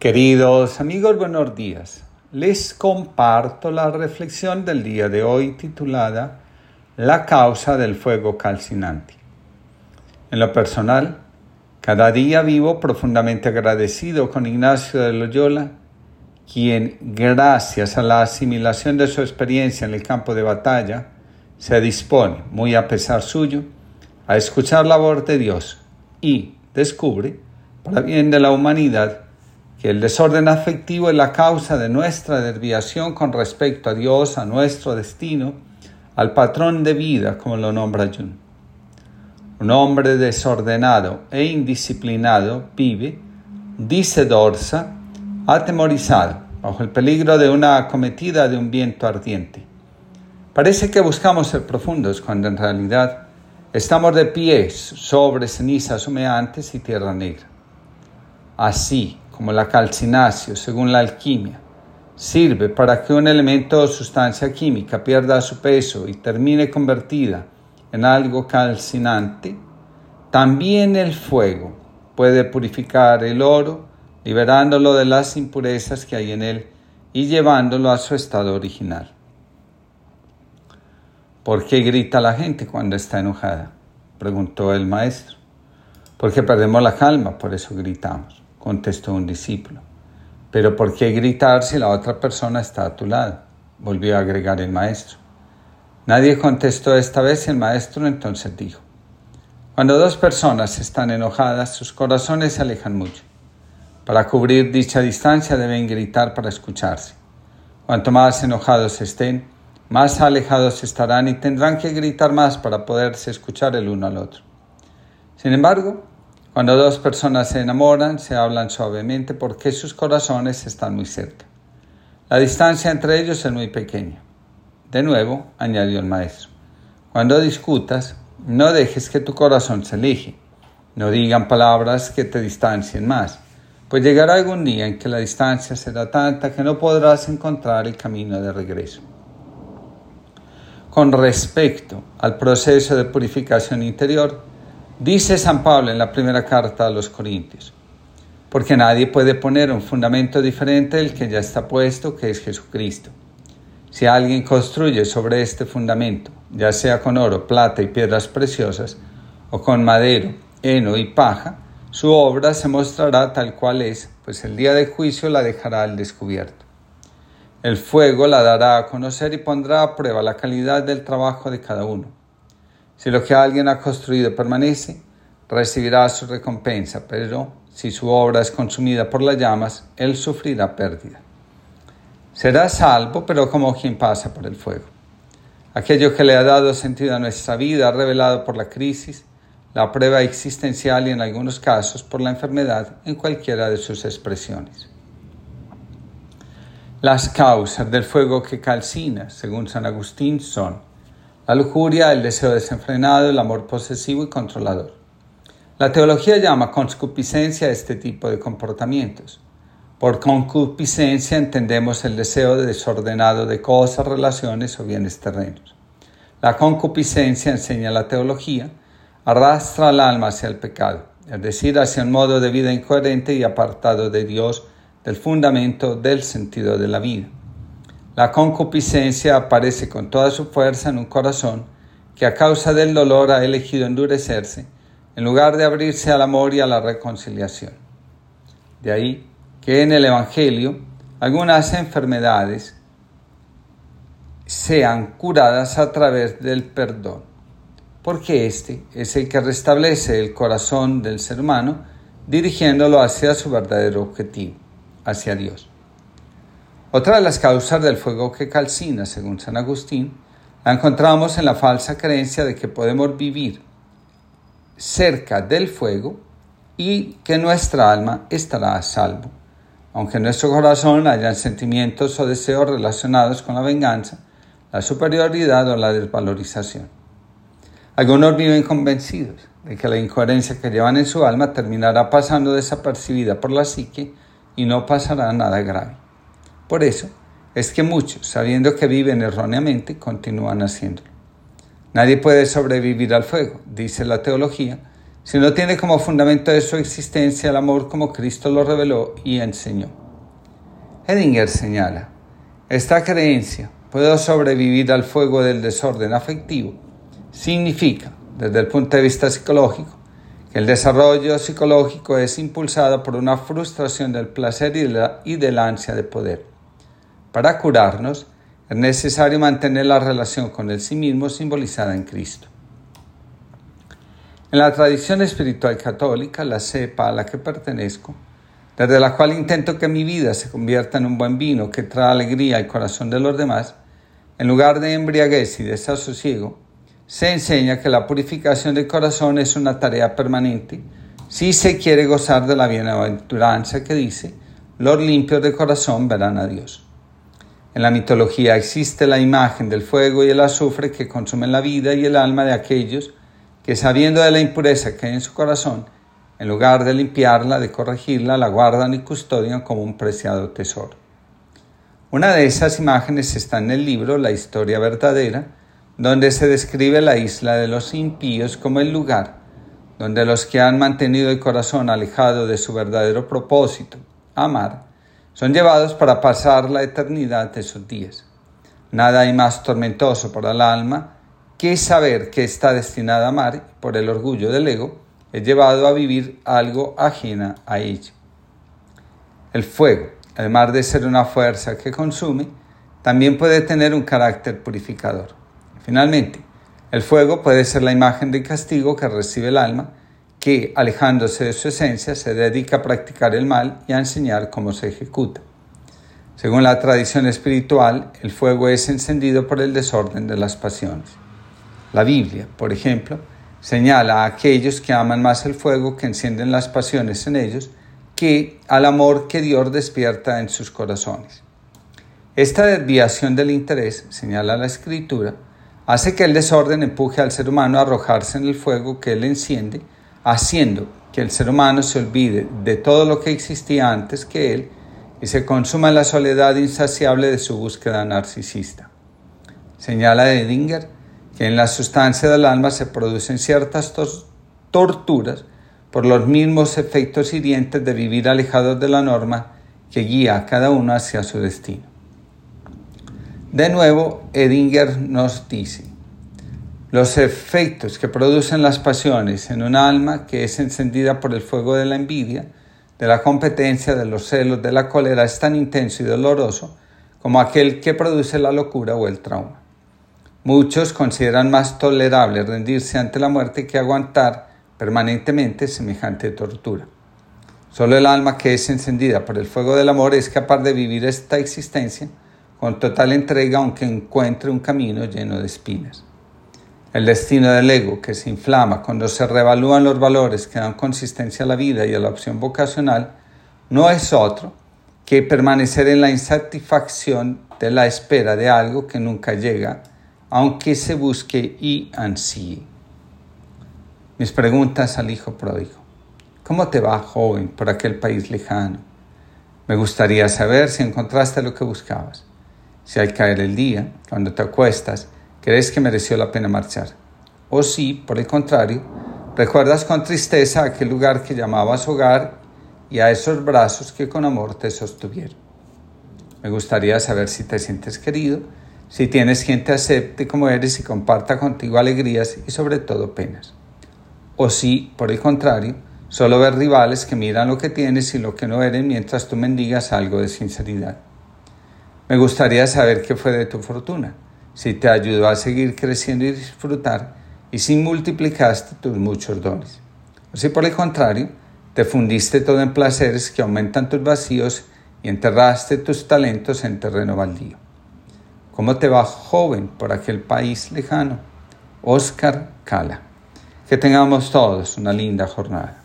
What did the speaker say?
Queridos amigos, buenos días. Les comparto la reflexión del día de hoy titulada La causa del fuego calcinante. En lo personal, cada día vivo profundamente agradecido con Ignacio de Loyola, quien, gracias a la asimilación de su experiencia en el campo de batalla, se dispone, muy a pesar suyo, a escuchar la voz de Dios y descubre, para bien de la humanidad, que el desorden afectivo es la causa de nuestra desviación con respecto a Dios, a nuestro destino, al patrón de vida, como lo nombra Jung. Un hombre desordenado e indisciplinado vive, dice Dorsa, atemorizado, bajo el peligro de una acometida de un viento ardiente. Parece que buscamos ser profundos cuando en realidad estamos de pies sobre cenizas humeantes y tierra negra. Así, como la calcinacio, según la alquimia, sirve para que un elemento o sustancia química pierda su peso y termine convertida en algo calcinante, también el fuego puede purificar el oro, liberándolo de las impurezas que hay en él y llevándolo a su estado original. ¿Por qué grita la gente cuando está enojada? preguntó el maestro. Porque perdemos la calma, por eso gritamos contestó un discípulo. Pero ¿por qué gritar si la otra persona está a tu lado? volvió a agregar el maestro. Nadie contestó esta vez y el maestro entonces dijo, cuando dos personas están enojadas, sus corazones se alejan mucho. Para cubrir dicha distancia deben gritar para escucharse. Cuanto más enojados estén, más alejados estarán y tendrán que gritar más para poderse escuchar el uno al otro. Sin embargo, cuando dos personas se enamoran, se hablan suavemente porque sus corazones están muy cerca. La distancia entre ellos es muy pequeña. De nuevo, añadió el maestro, cuando discutas, no dejes que tu corazón se aleje. No digan palabras que te distancien más, pues llegará algún día en que la distancia será tanta que no podrás encontrar el camino de regreso. Con respecto al proceso de purificación interior, Dice San Pablo en la primera carta a los Corintios, porque nadie puede poner un fundamento diferente del que ya está puesto, que es Jesucristo. Si alguien construye sobre este fundamento, ya sea con oro, plata y piedras preciosas, o con madero, heno y paja, su obra se mostrará tal cual es, pues el día de juicio la dejará al descubierto. El fuego la dará a conocer y pondrá a prueba la calidad del trabajo de cada uno. Si lo que alguien ha construido permanece, recibirá su recompensa, pero si su obra es consumida por las llamas, él sufrirá pérdida. Será salvo, pero como quien pasa por el fuego. Aquello que le ha dado sentido a nuestra vida, revelado por la crisis, la prueba existencial y en algunos casos por la enfermedad en cualquiera de sus expresiones. Las causas del fuego que calcina, según San Agustín, son la lujuria, el deseo desenfrenado, el amor posesivo y controlador. La teología llama concupiscencia a este tipo de comportamientos. Por concupiscencia entendemos el deseo desordenado de cosas, relaciones o bienes terrenos. La concupiscencia, enseña la teología, arrastra al alma hacia el pecado, es decir, hacia un modo de vida incoherente y apartado de Dios, del fundamento del sentido de la vida. La concupiscencia aparece con toda su fuerza en un corazón que a causa del dolor ha elegido endurecerse en lugar de abrirse al amor y a la reconciliación. De ahí que en el Evangelio algunas enfermedades sean curadas a través del perdón, porque este es el que restablece el corazón del ser humano dirigiéndolo hacia su verdadero objetivo, hacia Dios. Otra de las causas del fuego que calcina, según San Agustín, la encontramos en la falsa creencia de que podemos vivir cerca del fuego y que nuestra alma estará a salvo. Aunque en nuestro corazón hayan sentimientos o deseos relacionados con la venganza, la superioridad o la desvalorización. Algunos viven convencidos de que la incoherencia que llevan en su alma terminará pasando desapercibida por la psique y no pasará nada grave. Por eso es que muchos, sabiendo que viven erróneamente, continúan haciéndolo. Nadie puede sobrevivir al fuego, dice la teología, sino tiene como fundamento de su existencia el amor como Cristo lo reveló y enseñó. Edinger señala, esta creencia, puedo sobrevivir al fuego del desorden afectivo, significa, desde el punto de vista psicológico, que el desarrollo psicológico es impulsado por una frustración del placer y de la ansia de poder. Para curarnos, es necesario mantener la relación con el sí mismo simbolizada en Cristo. En la tradición espiritual católica, la cepa a la que pertenezco, desde la cual intento que mi vida se convierta en un buen vino que trae alegría al corazón de los demás, en lugar de embriaguez y desasosiego, se enseña que la purificación del corazón es una tarea permanente si se quiere gozar de la bienaventuranza que dice, los limpios de corazón verán a Dios. En la mitología existe la imagen del fuego y el azufre que consumen la vida y el alma de aquellos que sabiendo de la impureza que hay en su corazón, en lugar de limpiarla, de corregirla, la guardan y custodian como un preciado tesoro. Una de esas imágenes está en el libro La historia verdadera, donde se describe la isla de los impíos como el lugar donde los que han mantenido el corazón alejado de su verdadero propósito, amar, son llevados para pasar la eternidad de sus días. Nada hay más tormentoso para el alma que saber que está destinada a amar por el orgullo del ego es llevado a vivir algo ajena a ella. El fuego, además de ser una fuerza que consume, también puede tener un carácter purificador. Finalmente, el fuego puede ser la imagen de castigo que recibe el alma, que, alejándose de su esencia, se dedica a practicar el mal y a enseñar cómo se ejecuta. Según la tradición espiritual, el fuego es encendido por el desorden de las pasiones. La Biblia, por ejemplo, señala a aquellos que aman más el fuego que encienden las pasiones en ellos que al amor que Dios despierta en sus corazones. Esta desviación del interés, señala la Escritura, hace que el desorden empuje al ser humano a arrojarse en el fuego que él enciende, haciendo que el ser humano se olvide de todo lo que existía antes que él y se consuma en la soledad insaciable de su búsqueda narcisista. Señala Edinger que en la sustancia del alma se producen ciertas torturas por los mismos efectos hirientes de vivir alejados de la norma que guía a cada uno hacia su destino. De nuevo, Edinger nos dice, los efectos que producen las pasiones en un alma que es encendida por el fuego de la envidia, de la competencia, de los celos, de la cólera, es tan intenso y doloroso como aquel que produce la locura o el trauma. Muchos consideran más tolerable rendirse ante la muerte que aguantar permanentemente semejante tortura. Solo el alma que es encendida por el fuego del amor es capaz de vivir esta existencia con total entrega aunque encuentre un camino lleno de espinas. El destino del ego que se inflama cuando se revalúan los valores que dan consistencia a la vida y a la opción vocacional no es otro que permanecer en la insatisfacción de la espera de algo que nunca llega, aunque se busque y ansíe. Mis preguntas al hijo pródigo. ¿Cómo te va, joven, por aquel país lejano? Me gustaría saber si encontraste lo que buscabas si al caer el día, cuando te acuestas, crees que mereció la pena marchar. O si, por el contrario, recuerdas con tristeza aquel lugar que llamabas hogar y a esos brazos que con amor te sostuvieron. Me gustaría saber si te sientes querido, si tienes quien te acepte como eres y comparta contigo alegrías y sobre todo penas. O si, por el contrario, solo ves rivales que miran lo que tienes y lo que no eres mientras tú mendigas algo de sinceridad. Me gustaría saber qué fue de tu fortuna, si te ayudó a seguir creciendo y disfrutar, y si multiplicaste tus muchos dones. Si por el contrario, te fundiste todo en placeres que aumentan tus vacíos y enterraste tus talentos en terreno baldío. ¿Cómo te va joven por aquel país lejano? Oscar Cala. Que tengamos todos una linda jornada.